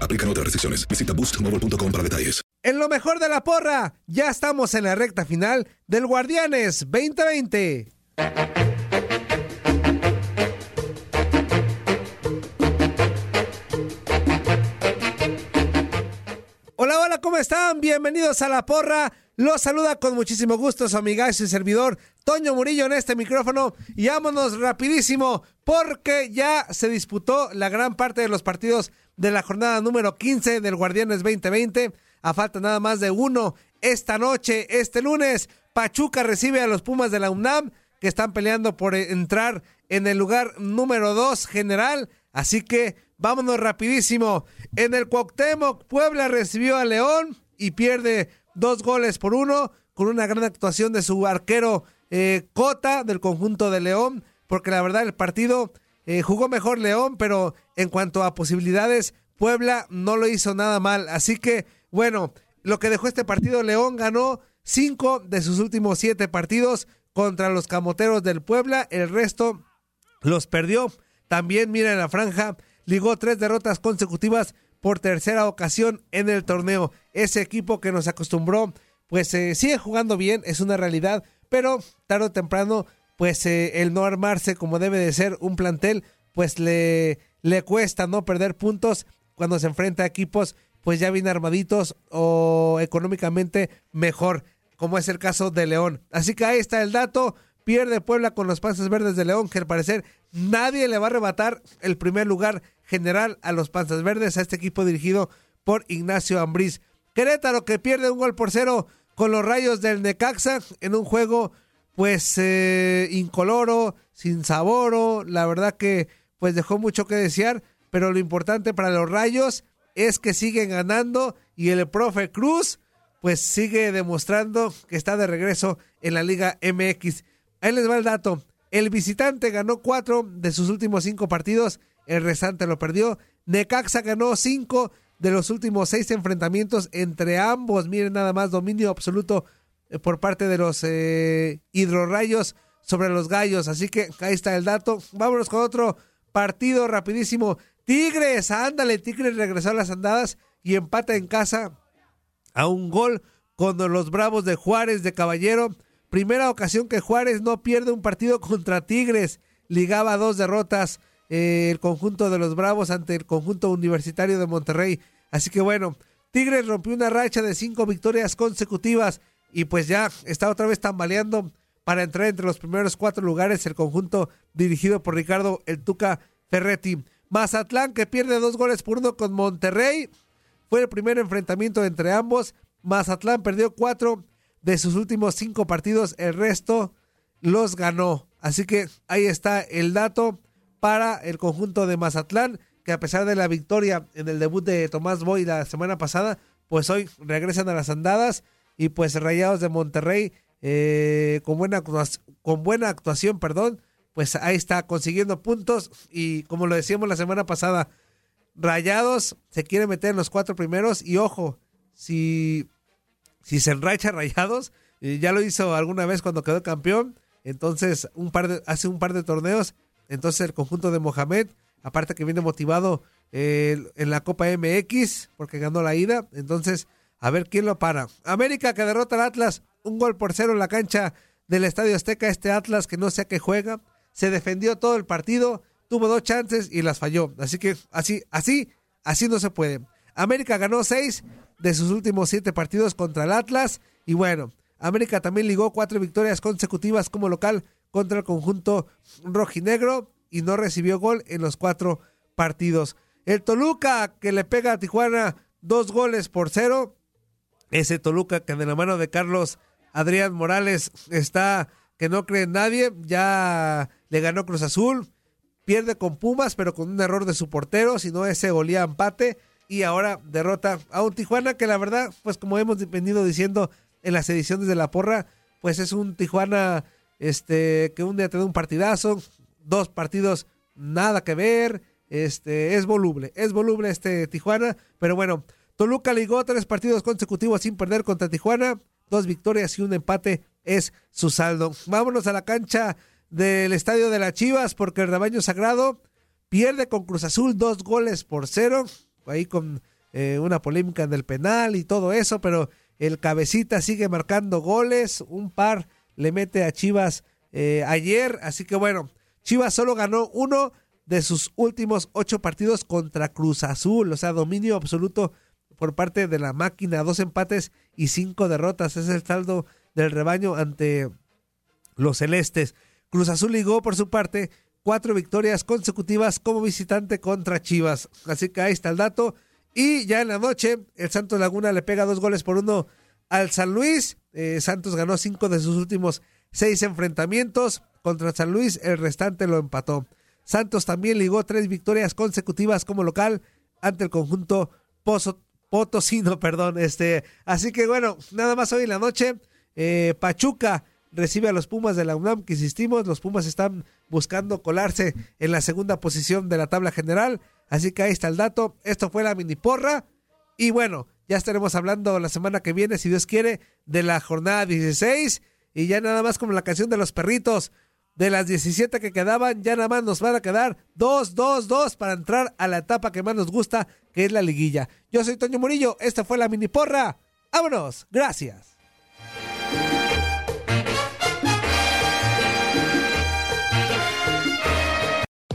Aplican otras restricciones. Visita boostmobile.com para detalles. En lo mejor de la porra, ya estamos en la recta final del Guardianes 2020. Hola, hola, ¿cómo están? Bienvenidos a la porra. Los saluda con muchísimo gusto su amigazo y servidor Toño Murillo en este micrófono. Y vámonos rapidísimo porque ya se disputó la gran parte de los partidos de la jornada número 15 del Guardianes 2020. A falta nada más de uno. Esta noche, este lunes, Pachuca recibe a los Pumas de la UNAM que están peleando por entrar en el lugar número 2 general. Así que vámonos rapidísimo. En el Cuauhtémoc, Puebla recibió a León y pierde dos goles por uno con una gran actuación de su arquero eh, Cota del conjunto de León, porque la verdad el partido eh, jugó mejor León, pero en cuanto a posibilidades, Puebla no lo hizo nada mal. Así que, bueno, lo que dejó este partido, León ganó cinco de sus últimos siete partidos contra los camoteros del Puebla, el resto los perdió. También, mira en la franja, ligó tres derrotas consecutivas por tercera ocasión en el torneo. Ese equipo que nos acostumbró, pues eh, sigue jugando bien, es una realidad, pero tarde o temprano, pues eh, el no armarse como debe de ser un plantel, pues le, le cuesta no perder puntos cuando se enfrenta a equipos pues ya bien armaditos o económicamente mejor, como es el caso de León. Así que ahí está el dato. Pierde Puebla con los Panzas Verdes de León, que al parecer nadie le va a arrebatar el primer lugar general a los Panzas Verdes, a este equipo dirigido por Ignacio Ambriz. Querétaro que pierde un gol por cero con los rayos del Necaxa en un juego pues eh, incoloro, sin saboro, la verdad que pues dejó mucho que desear, pero lo importante para los rayos es que siguen ganando y el profe Cruz pues sigue demostrando que está de regreso en la Liga MX. Ahí les va el dato. El visitante ganó cuatro de sus últimos cinco partidos, el restante lo perdió. Necaxa ganó cinco de los últimos seis enfrentamientos entre ambos. Miren nada más, dominio absoluto por parte de los eh, hidrorrayos sobre los gallos. Así que ahí está el dato. Vámonos con otro partido rapidísimo. Tigres, ándale, Tigres regresó a las andadas y empata en casa a un gol con los Bravos de Juárez de Caballero. Primera ocasión que Juárez no pierde un partido contra Tigres. Ligaba dos derrotas eh, el conjunto de los Bravos ante el conjunto universitario de Monterrey. Así que bueno, Tigres rompió una racha de cinco victorias consecutivas y pues ya está otra vez tambaleando para entrar entre los primeros cuatro lugares el conjunto dirigido por Ricardo El Tuca Ferretti. Mazatlán que pierde dos goles por uno con Monterrey. Fue el primer enfrentamiento entre ambos. Mazatlán perdió cuatro de sus últimos cinco partidos, el resto los ganó. Así que ahí está el dato para el conjunto de Mazatlán, que a pesar de la victoria en el debut de Tomás Boy la semana pasada, pues hoy regresan a las andadas y pues Rayados de Monterrey eh, con, buena con buena actuación, perdón, pues ahí está consiguiendo puntos. Y como lo decíamos la semana pasada, Rayados se quiere meter en los cuatro primeros y ojo, si, si se enracha Rayados, eh, ya lo hizo alguna vez cuando quedó campeón, entonces un par de, hace un par de torneos, entonces el conjunto de Mohamed, aparte que viene motivado eh, en la Copa MX porque ganó la ida, entonces a ver quién lo para. América que derrota al Atlas, un gol por cero en la cancha del Estadio Azteca, este Atlas que no sé a qué juega, se defendió todo el partido, tuvo dos chances y las falló. Así que así, así, así no se puede. América ganó seis de sus últimos siete partidos contra el Atlas. Y bueno, América también ligó cuatro victorias consecutivas como local contra el conjunto rojinegro y no recibió gol en los cuatro partidos. El Toluca que le pega a Tijuana dos goles por cero. Ese Toluca que de la mano de Carlos Adrián Morales está que no cree en nadie. Ya le ganó Cruz Azul, pierde con Pumas, pero con un error de su portero, si no ese golía empate y ahora derrota a un Tijuana que la verdad, pues como hemos venido diciendo en las ediciones de la porra, pues es un Tijuana este que un día te un partidazo, dos partidos nada que ver, este es voluble, es voluble este Tijuana, pero bueno, Toluca ligó tres partidos consecutivos sin perder contra Tijuana, dos victorias y un empate es su saldo. Vámonos a la cancha del estadio de las Chivas porque el rebaño sagrado pierde con Cruz Azul dos goles por cero, ahí con eh, una polémica en el penal y todo eso, pero el cabecita sigue marcando goles, un par le mete a Chivas eh, ayer, así que bueno, Chivas solo ganó uno de sus últimos ocho partidos contra Cruz Azul, o sea, dominio absoluto por parte de la máquina, dos empates y cinco derrotas, es el saldo del rebaño ante los celestes. Cruz Azul ligó por su parte cuatro victorias consecutivas como visitante contra Chivas. Así que ahí está el dato. Y ya en la noche, el Santos Laguna le pega dos goles por uno al San Luis. Eh, Santos ganó cinco de sus últimos seis enfrentamientos. Contra San Luis, el restante lo empató. Santos también ligó tres victorias consecutivas como local ante el conjunto Pozo, Potosino, perdón. Este, así que bueno, nada más hoy en la noche. Eh, Pachuca recibe a los Pumas de la UNAM, que insistimos, los Pumas están buscando colarse en la segunda posición de la tabla general, así que ahí está el dato, esto fue la mini porra, y bueno, ya estaremos hablando la semana que viene, si Dios quiere, de la jornada 16, y ya nada más como la canción de los perritos, de las 17 que quedaban, ya nada más nos van a quedar 2, 2, 2 para entrar a la etapa que más nos gusta, que es la liguilla. Yo soy Toño Murillo, esta fue la mini porra, vámonos, gracias.